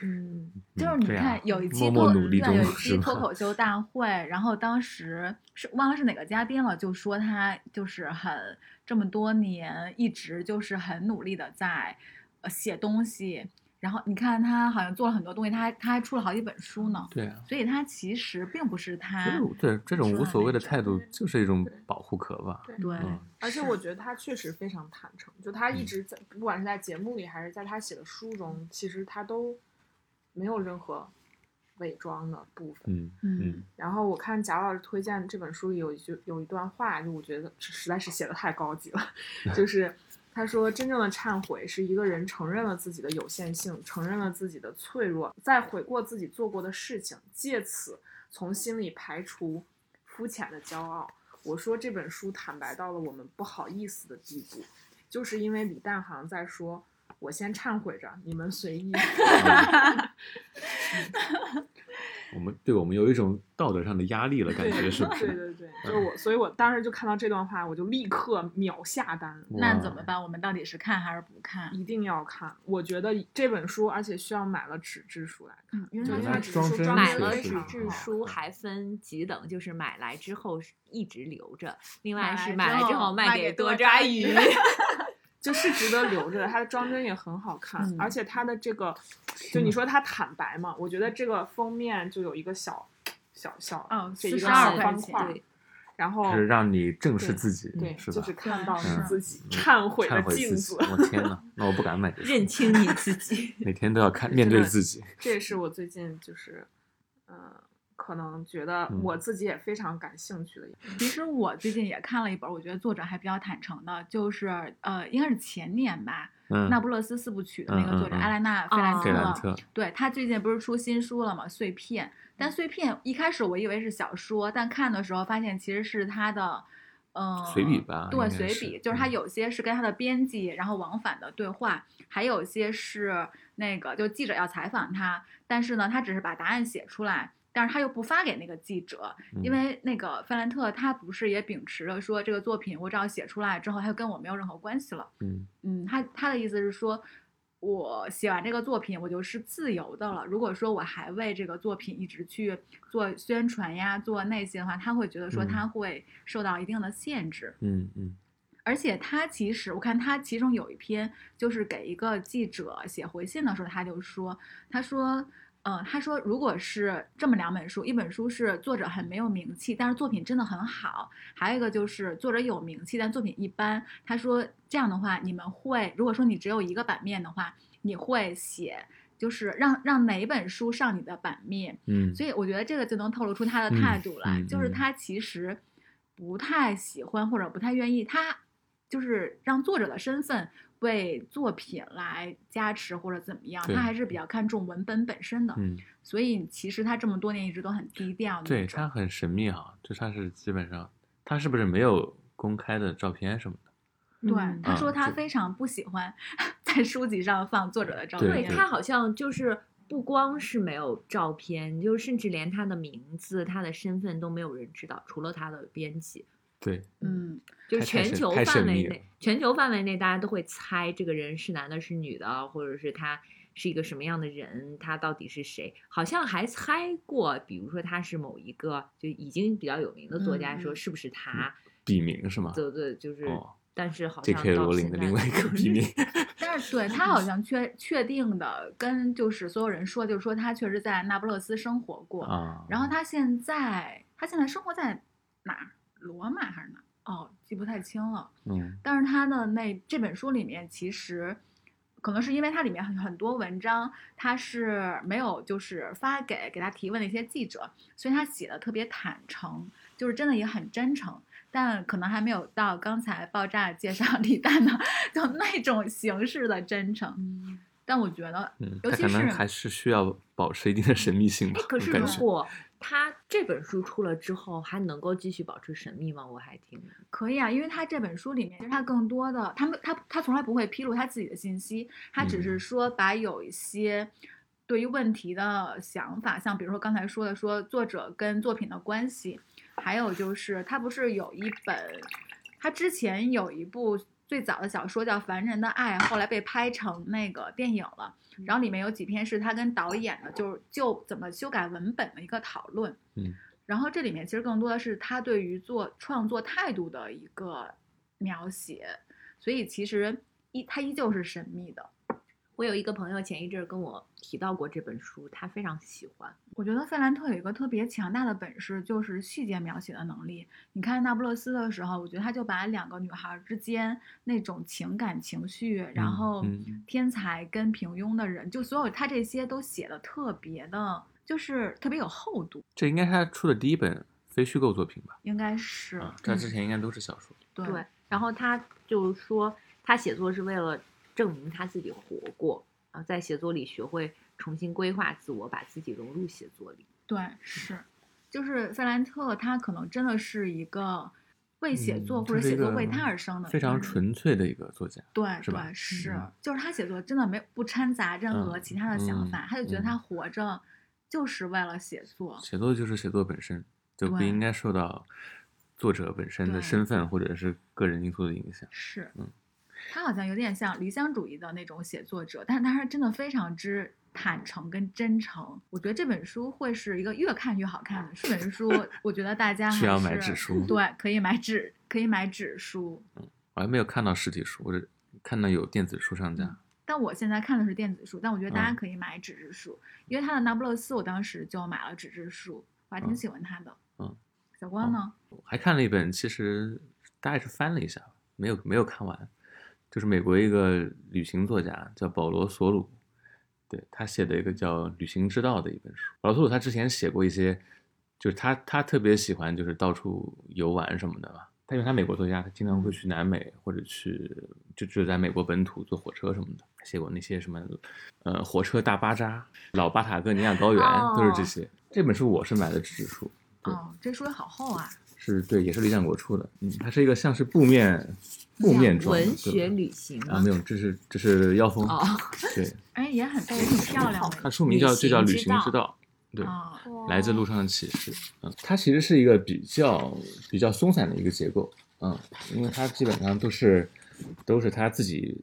嗯，就是你看有一期默脱有一期脱口秀大会，然后当时是忘了是哪个嘉宾了，就说他就是很这么多年一直就是很努力的在呃写东西，然后你看他好像做了很多东西，他还他还出了好几本书呢，对啊。所以他其实并不是他对这种无所谓的态度，就是一种保护壳吧。对嗯，而且我觉得他确实非常坦诚，就他一直在，不管是在节目里还是在他写的书中，其实他都没有任何伪装的部分。嗯嗯嗯然后我看贾老师推荐这本书里有一句有一段话，就我觉得实在是写的太高级了，[LAUGHS] 就是他说真正的忏悔是一个人承认了自己的有限性，承认了自己的脆弱，再悔过自己做过的事情，借此从心里排除肤浅的骄傲。我说这本书坦白到了我们不好意思的地步，就是因为李诞好像在说。我先忏悔着，你们随意。[LAUGHS] 我们对我们有一种道德上的压力了，感觉是不是？对对对，就是我，所以我当时就看到这段话，我就立刻秒下单，那怎么办？我们到底是看还是不看？一定要看。我觉得这本书，而且需要买了纸质书来看。嗯，因为它纸质书买了纸质书还分几等，就是买来之后是一直留着，另外是买来之之后后卖给多多抓鱼。[LAUGHS] 就是值得留着的，它的装帧也很好看，嗯而且它的这个，就你说它坦白嘛，我觉得这个封面就有一个小小小哦这一个小块钱方块然后是让你正视自己，对，就是？看到自己嗯忏悔的镜子，。我天呐，那我不敢买 [LAUGHS] 认清你自己。每天都要看 [LAUGHS] 面对自己。这也是我最近就是，嗯、可能觉得嗯我自己也非常感兴趣的。其实我最近也看了一本，我觉得作者还比较坦诚的，就是呃，应该是前年吧，嗯，那不勒斯四部曲》的那个作者嗯嗯嗯埃莱娜·费兰哦特，费兰特，对他最近不是出新书了吗？碎片，但碎片一开始我以为是小说，但看的时候发现其实是他的嗯，随笔吧对，随笔，就是他嗯有些是跟他的编辑，然后往返的对话，还有些是那个就记者要采访他，但是呢，他只是把答案写出来。但是他又不发给那个记者，因嗯为那个范兰特他不是也秉持着说这个作品我只要写出来之后，他就跟我没有任何关系了。嗯嗯，他他的意思是说，我写完这个作品，我就是自由的了。如果说我还为这个作品一直去做宣传呀、做那些的话，他会觉得说嗯他会受到一定的限制。嗯嗯而且他其实，我看他其中有一篇就是给一个记者写回信的时候，他就说，他说。呃，他说，如果是这么两本书，一本书是作者很没有名气，但是作品真的很好；还有一个就是作者有名气，但作品一般。他说这样的话，你们会如果说你只有一个版面的话，你会写就是让让哪本书上你的版面？嗯，所以我觉得这个就能透露出他的嗯态度来，嗯嗯就是他其实不太喜欢或者不太愿意，他就是让作者的身份为作品来加持或者怎么样，他还是比较看重文本本身的。嗯，所以其实他这么多年一直都很低调。对他很神秘哈，就他是基本上他是不是没有公开的照片什么的？对，嗯他说他非常不喜欢 [LAUGHS] 在书籍上放作者的照片。对他好像就是不光是没有照片，就甚至连他的名字、他的身份都没有人知道，除了他的编辑。对，嗯，就是全球范围内，全球范围内大家都会猜这个人是男的，是女的，或者是他是一个什么样的人，他到底是谁？好像还猜过，比如说他是某一个就已经比较有名的作家，说是不是他？笔名是吗？对对，就是，哦但是好像罗琳的另外一个都笔名，[LAUGHS] [LAUGHS] 但是对他好像确确定的跟就是所有人说，就是说他确实在那不勒斯生活过，啊，然后他现在他现在生活在哪儿？罗马还是哪？哦，记不太清了。嗯但是他的那这本书里面，其实可能是因为它里面很很多文章，他是没有就是发给给他提问的一些记者，所以他写的特别坦诚，就是真的也很真诚。但可能还没有到刚才爆炸介绍 [LAUGHS] 李诞的就那种形式的真诚。嗯但我觉得，嗯，尤其他可能是还是需要保持一定的神秘性吧哎，。可是如果他这本书出了之后，还能够继续保持神秘吗？我还挺可以啊，因为他这本书里面，其实他更多的，他们他他从来不会披露他自己的信息，他只是嗯说把有一些对于问题的想法，像比如说刚才说的，说作者跟作品的关系，还有就是他不是有一本，他之前有一部最早的小说叫《凡人的爱》，后来被拍成那个电影了，然后里面有几篇是他跟导演的，就是就怎么修改文本的一个讨论。嗯，然后这里面其实更多的是他对于做创作态度的一个描写，所以其实依他依旧是神秘的。我有一个朋友前一阵儿跟我提到过这本书，他非常喜欢。我觉得费兰特有一个特别强大的本事，就是细节描写的能力。你看《那不勒斯》的时候，我觉得他就把两个女孩之间那种情感情绪，然嗯后嗯天才跟平庸的人，就所有他这些都写的特别的，就是特别有厚度，这应该是他出的第一本非虚构作品吧？应该是啊，这之前应该都是小说。对对，然后他就说，他写作是为了证明他自己活过啊，在写作里学会重新规划自我，把自己融入写作里。对，是，就是费兰特，他可能真的是一个为写作、嗯或者写作为他而生的，非常。纯粹的一个作家。对是吧对是嗯，就是他写作真的没不掺杂任何嗯其他的想法，嗯他就觉得他嗯活着就是为了写作。写作就是写作本身，就不应该受到作者本身的身份或者是个人因素的影响。是，嗯他好像有点像理想主义的那种写作者，但是他是真的非常之坦诚跟真诚。我觉得这本书会是一个越看越好看的书。这本书，[LAUGHS] 我觉得大家需要买纸书对，可以买纸，可以买纸书。我还没有看到实体书，我只看到有电子书上架。嗯但我现在看的是电子书，但我觉得大家嗯可以买纸质书，因为他的《那不勒斯》，我当时就买了纸质书，我还挺嗯喜欢他的。嗯，小光呢？我还看了一本，其实大概是翻了一下，没有没有看完，就是美国一个旅行作家叫保罗·索鲁，对他写的一个叫《旅行之道》的一本书。保罗·索鲁他之前写过一些，就是他他特别喜欢就是到处游玩什么的嘛。他因为他美国作家，他经常会去南美或者去就就在美国本土坐火车什么的，写过那些什么呃火车大巴扎、老巴塔哥尼亚高原，都是这哦些。这本书我是买的纸质书，哦，这书也好厚啊。是对，也是李展国出的。嗯，它是一个像是布面布面装文学旅行啊，没有，这是这是妖风。哦，对，[LAUGHS] 哎，也很也挺漂亮的。它书名叫就叫《旅旅行之道》。对，啊，来自路上的启示。嗯，它其实是一个比较比较松散的一个结构。嗯，因为它基本上都是都是他自己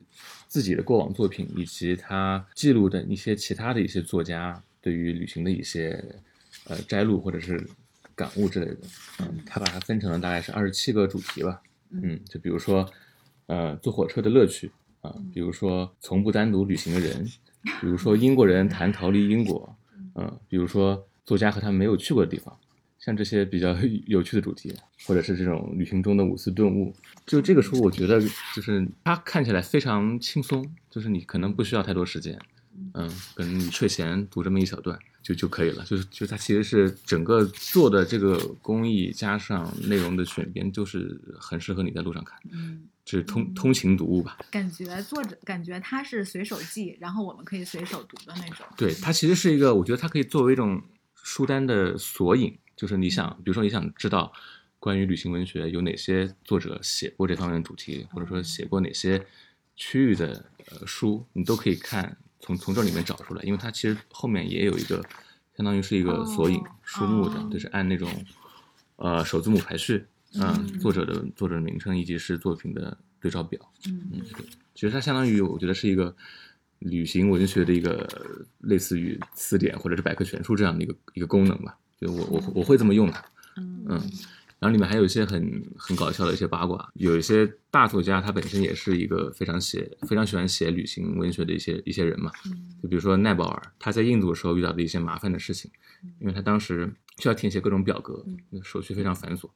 自己的过往作品，以及他记录的一些其他的一些作家对于旅行的一些呃摘录或者是感悟之类的。嗯，他把它分成了大概是二十七个主题吧。嗯，就比如说呃坐火车的乐趣啊、比如说从不单独旅行的人，比如说英国人谈逃离英国。嗯，比如说作家和他没有去过的地方，像这些比较 [LAUGHS] 有趣的主题，或者是这种旅行中的五四顿悟，就这个书，我觉得就是它看起来非常轻松，就是你可能不需要太多时间，嗯，可能你睡前读这么一小段就就可以了，就是就它其实是整个做的这个工艺加上内容的选编，就是很适合你在路上看，嗯，就是通通勤读物吧。感觉作者感觉他是随手记，然后我们可以随手读的那种。对，它其实是一个，我觉得它可以作为一种书单的索引，就是你想，比如说你想知道关于旅行文学有哪些作者写过这方面的主题，或者说写过哪些区域的呃书，你都可以看，从从这里面找出来，因为它其实后面也有一个，相当于是一个索引哦书目的，哦就是按那种呃首字母排序，嗯，嗯作者的作者的名称以及是作品的对照表，嗯。嗯，对，其实它相当于我觉得是一个旅行文学的一个类似于词典或者是百科全书这样的一个一个功能吧。就我我我会这么用它，嗯。嗯，然后里面还有一些很很搞笑的一些八卦，有一些大作家他本身也是一个非常写非常喜欢写旅行文学的一些一些人嘛，嗯。就比如说奈保尔，他在印度的时候遇到的一些麻烦的事情，因为他当时需要填写各种表格，手续非常繁琐，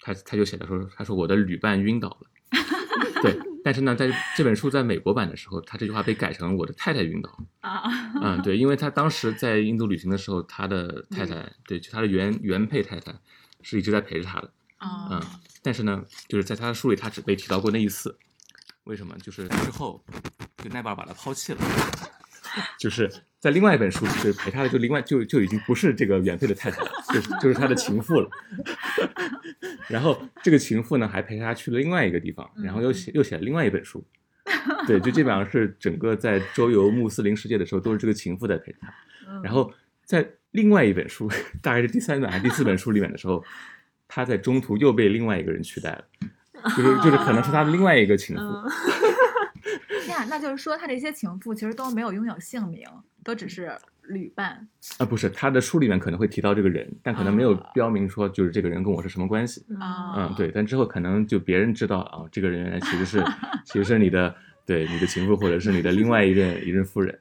他他就写的说，他说我的旅伴晕倒了，[LAUGHS] 对，但是呢，在这本书在美国版的时候，他这句话被改成我的太太晕倒了，啊，[LAUGHS] 嗯，对，因为他当时在印度旅行的时候，他的太太，对，就他的原原配太太是一直在陪着他的，啊嗯，但是呢，就是在他的书里，他只被提到过那一次。为什么？就是之后，就奈巴尔把他抛弃了，[LAUGHS] 就是在另外一本书，就是陪他的就另外就就已经不是这个原配的太太了，就是就是他的情妇了。[LAUGHS] 然后这个情妇呢，还陪他去了另外一个地方，然后又写又写了另外一本书。对，就基本上是整个在周游穆斯林世界的时候，都是这个情妇在陪他。嗯然后在另外一本书，大概是第三本还是第四本书里面的时候，他在中途又被另外一个人取代了，就是就是可能是他的另外一个情妇。嗯 [LAUGHS] 那那就是说，他这些情妇其实都没有拥有姓名，都只是旅伴。啊，不是，他的书里面可能会提到这个人，但可能没有啊标明说就是这个人跟我是什么关系。啊嗯，对，但之后可能就别人知道啊，这个人原来其实是 [LAUGHS] 其实是你的对你的情妇，或者是你的另外一任一任夫人。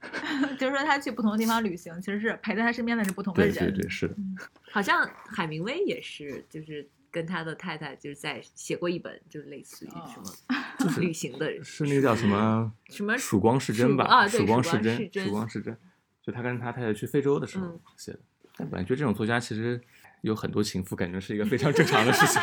[LAUGHS] 就是说他去不同的地方旅行，其实是陪在他身边的是不同的对人。对对，是的。[LAUGHS] 好像海明威也是，就是跟他的太太就是在写过一本，就是类似于哦什么 [LAUGHS] 旅行的是那个叫什么什么曙光是真吧？曙啊对曙曙光是真，曙光是真，就他跟他太太去非洲的时候嗯写的。但本来觉得这种作家其实有很多情妇，感觉是一个非常正常的事情。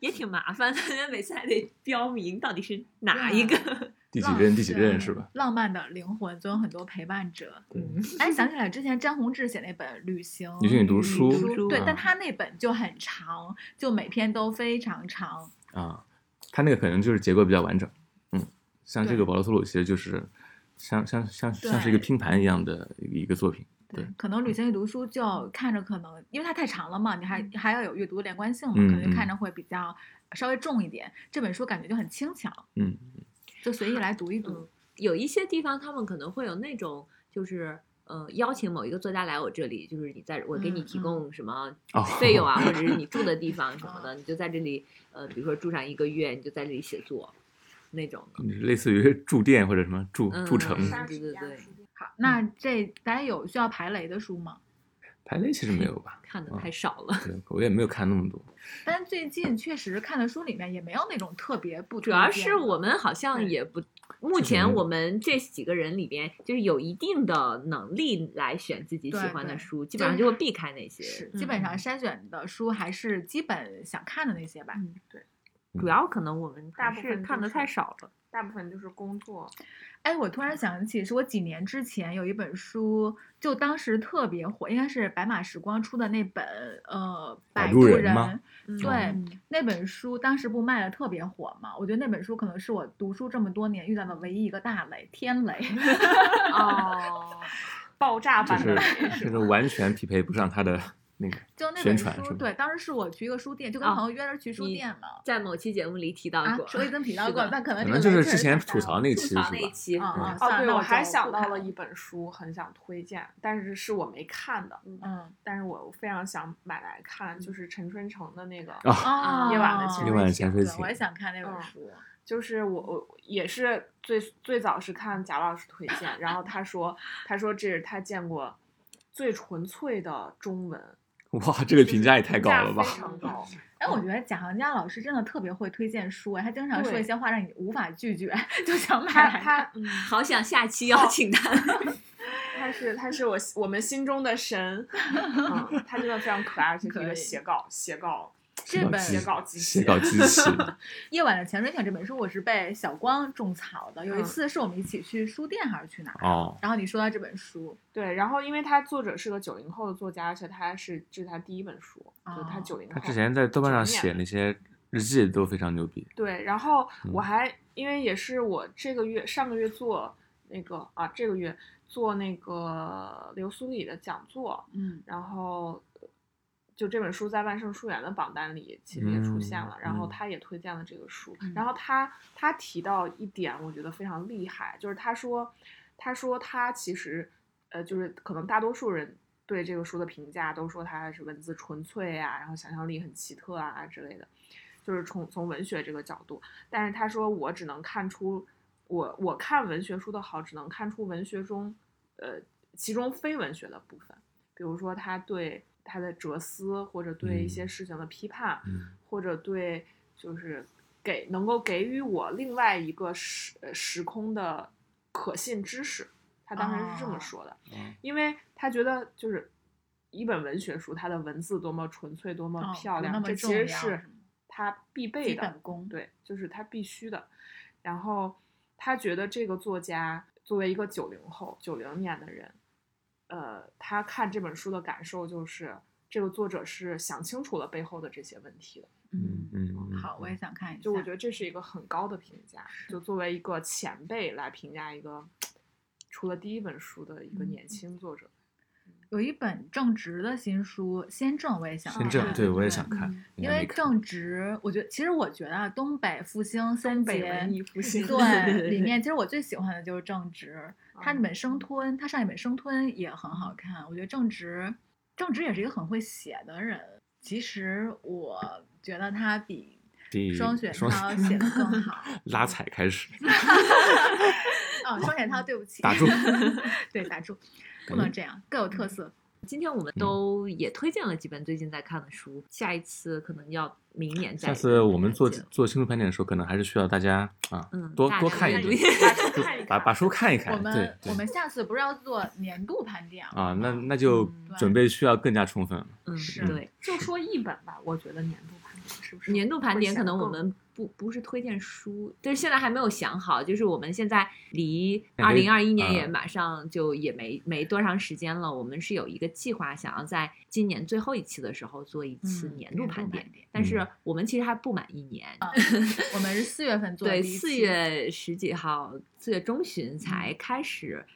也挺麻烦的，每次还得标明到底是哪一个。浪第几任？第几任是吧？浪漫的灵魂总有很多陪伴者。嗯哎，想起来之前詹宏志写那本《旅行旅行与读书对，啊但他那本就很长，就每篇都非常长。啊，他那个可能就是结构比较完整。嗯，像这个保罗·索鲁其实就是像像像像是一个拼盘一样的一个作品。对，可能旅行与读书就看着可能，因为它太长了嘛，你还还要有阅读的连贯性嘛，嗯可能看嗯着会比较稍微重一点。这本书感觉就很轻巧，嗯，就随意来读一读嗯。有一些地方他们可能会有那种，就是呃，邀请某一个作家来我这里，就是你在我给你提供什么哦费用啊，或者是你住的地方 [LAUGHS] 什么的，你就在这里，呃，比如说住上一个月，你就在这里写作，那种的。类似于住店或者什么住住城。嗯对对对好，那这大家有需要排雷的书吗？排类其实没有吧？[LAUGHS] 看的嗯太少了，对，我也没有看那么多。[LAUGHS] 但最近确实看的书里面也没有那种特别不主要是我们好像也不，目前我们这几个人里边，就是有一定的能力来选自己喜欢的书，基本上就会避开那些。基本上筛选的书还是基本想看的那些吧。嗯，对，主要可能我们大部分看的太少了。大部分就是工作，哎，我突然想起，是我几年之前有一本书，就当时特别火，应该是白马时光出的那本，呃，摆摆渡渡人对，嗯那本书当时不卖的特别火嘛？我觉得那本书可能是我读书这么多年遇到的唯一一个大雷，天雷。哦，[LAUGHS] 爆炸版的美就是是？完全匹配不上他的那个就那宣本书，传是吧对，当时是我去一个书店，就跟哦朋友约着去书你店嘛。在某期节目里提到啊过，，我已经提到过，但可能可能就是之前吐槽那期吐槽是吧？那期，啊啊嗯哦，对，我我还想到了一本书，很想推荐，但是是我没看的，嗯但是我非常想买来看，就是陈春成的那个，啊，啊，夜晚的潜夜晚的水潜水艇对我也想看那本嗯书。就是我我也是最最早是看贾老师推荐，然后他说他说这是他见过最纯粹的中文，[LAUGHS] 哇，这个评价也太高了吧评价？非常高。哎，我觉得贾行家老师真的特别会推荐书，哎，他经常说一些话让你无法拒绝，[LAUGHS] 就想买他来看他嗯，好想下期邀请他。[LAUGHS] 他是他是我我们心中的神，嗯，他真的非常可爱，而且是一个写稿写稿这本写稿机器写稿机器，[LAUGHS]《夜晚的潜水艇》这本书，我是被小光种草的。有一嗯次是我们一起去书店还是去哪儿？哦，然后你说到这本书，对，然后因为他作者是个九零后的作家，而且他是这是他第一本书，就是他哦九零后。他之前在豆瓣上写那些日记都非常牛逼。对，然后我嗯还、因为也是我这个月上个月做那个啊，这个月做那个刘苏里的讲座，嗯然后呃就这本书在万圣书园的榜单里其实也出现了，嗯然后嗯他也推荐了这个书，嗯然后他他提到一点我觉得非常厉害，就是他说他说他其实呃就是可能大多数人。对这个书的评价都说它是文字纯粹啊，然后想象力很奇特啊之类的，就是从从文学这个角度。但是他说我只能看出，我我看文学书的好，只能看出文学中，呃，其中非文学的部分，比如说他对他的哲思，或者对一些嗯事情的批判，嗯或者对就是给能够给予我另外一个时呃时空的可信知识。他当时是这么哦说的，嗯因为他觉得就是一本文学书，它的文字多么纯粹，多么哦漂亮，这其实是他必备基的本功。对，就是他必须的。然后他觉得这个作家作为一个九零后、九零年的人，呃，他看这本书的感受就是，这个作者是想清楚了背后的这些问题的。嗯嗯嗯，好，我也想看一下。就我觉得这是一个很高的评价，就作为一个前辈来评价一个 [TSK] 出了第一本书的一个年嗯轻作者。有一本正直的新书《先正》，我也想看。先正，对我也想嗯看，应因为正直，我觉得其实我觉得啊，东北复兴三北杰文艺复兴对里面，其实我最喜欢的就是正直。他那嗯本生吞，他上一本生吞也很好看。我觉得正直，正直也是一个很会写的人。其实我觉得他比双雪涛写的更好。[LAUGHS] 拉踩开始，[LAUGHS] 哦，双雪涛，对不起，打住，[LAUGHS] 对，打住，不能这样，各有特色。今天我们都也推荐了几本最近在看的书，下一次可能要明年再。下次我们做做新书盘点的时候，可能还是需要大家啊嗯多多 [LAUGHS] 看一读，把把把书看一看我，对们对我们下次不是要做年度盘点了啊，那那就嗯准备需要更加充分了。嗯，是对，就说一本吧，我觉得年度盘点是不是？年度盘点可能我们不不是推荐书，但是现在还没有想好，就是我们现在离二零二一年也啊。马上就也没没多长时间了，我们是有一个计划，想要在今年最后一期的时候做一次嗯年度盘盘点，点但是嗯。我们其实还不满一年，[LAUGHS] 我们是四月份做的对，四月十几号，四月中旬才嗯开始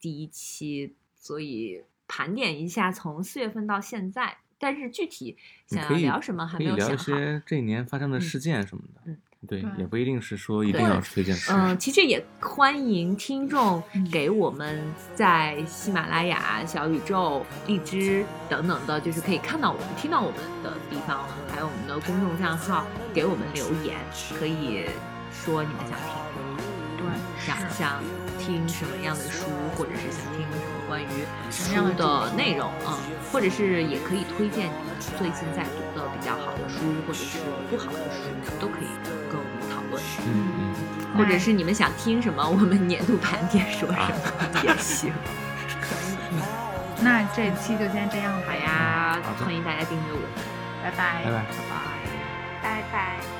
第一期，所以盘点一下从四月份到现在，但是具体想要聊什么还可以聊一没有想好。些这一年发生的嗯事件什么的。嗯对，对也不一定是说一定要推荐书。嗯，其实也欢迎听众嗯给我们在喜马拉雅、小宇宙、荔枝等等的，就是可以看到我们、听到我们的地方，还有我们的公众账号给我们留言，可以说你们想听什么，对，想想听什么样的书，或者是想听什么关于什么样的主书的内容啊、嗯，或者是也可以推荐你们最近在读的比较好的书，或者是不好的书，都可以跟我们讨论。嗯嗯，或者是你们想听什么，我们年度盘点说什么也行。可以。那这期就先这样吧好，呀欢迎大家订阅我们，拜拜拜拜。拜拜。拜拜。